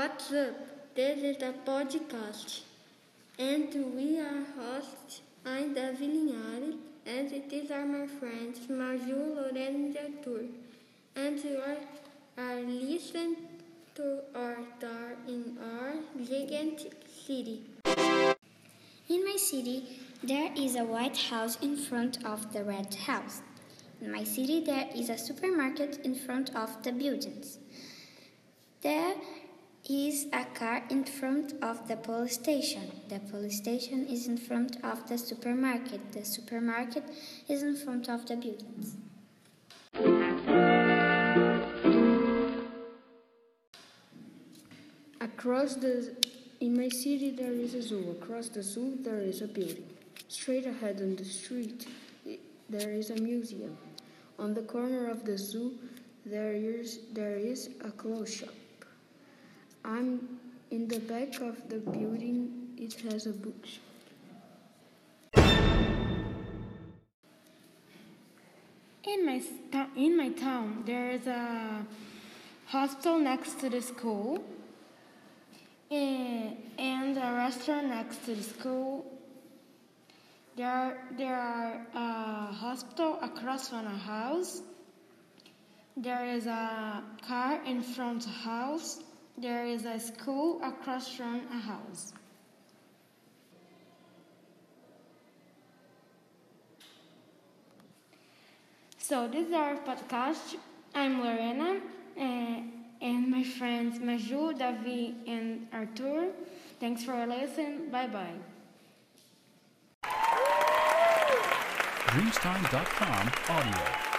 What's up? This is a podcast, and we are hosts. I'm Davi Linhares, and these are my friends Maju, Lorena, and Arthur. And you are, are listening to our star in our gigant city. In my city, there is a white house in front of the red house. In my city, there is a supermarket in front of the buildings. Is a car in front of the police station. The police station is in front of the supermarket. The supermarket is in front of the buildings. Across the in my city there is a zoo. Across the zoo there is a building. Straight ahead on the street there is a museum. On the corner of the zoo there is there is a clothes shop. I'm in the back of the building. It has a bookshop. In my in my town, there is a hospital next to the school, eh, and a restaurant next to the school. There there are a hospital across from a house. There is a car in front of the house. There is a school across from a house. So this is our podcast. I'm Lorena uh, and my friends Maju, Davi, and Arthur. Thanks for listening. Bye bye. Dreamstime.com audio.